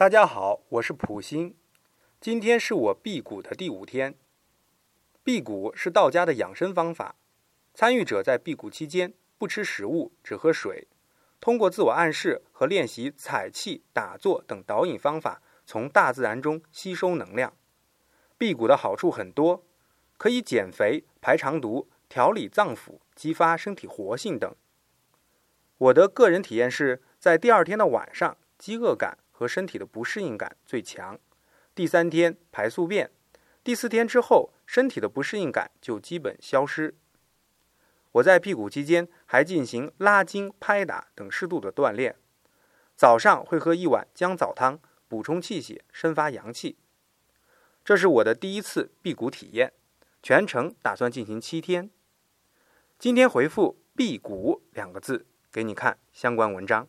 大家好，我是普星。今天是我辟谷的第五天。辟谷是道家的养生方法，参与者在辟谷期间不吃食物，只喝水，通过自我暗示和练习采气、打坐等导引方法，从大自然中吸收能量。辟谷的好处很多，可以减肥、排肠毒、调理脏腑、激发身体活性等。我的个人体验是在第二天的晚上，饥饿感。和身体的不适应感最强，第三天排宿便，第四天之后身体的不适应感就基本消失。我在辟谷期间还进行拉筋、拍打等适度的锻炼，早上会喝一碗姜枣汤补充气血，生发阳气。这是我的第一次辟谷体验，全程打算进行七天。今天回复“辟谷”两个字给你看相关文章。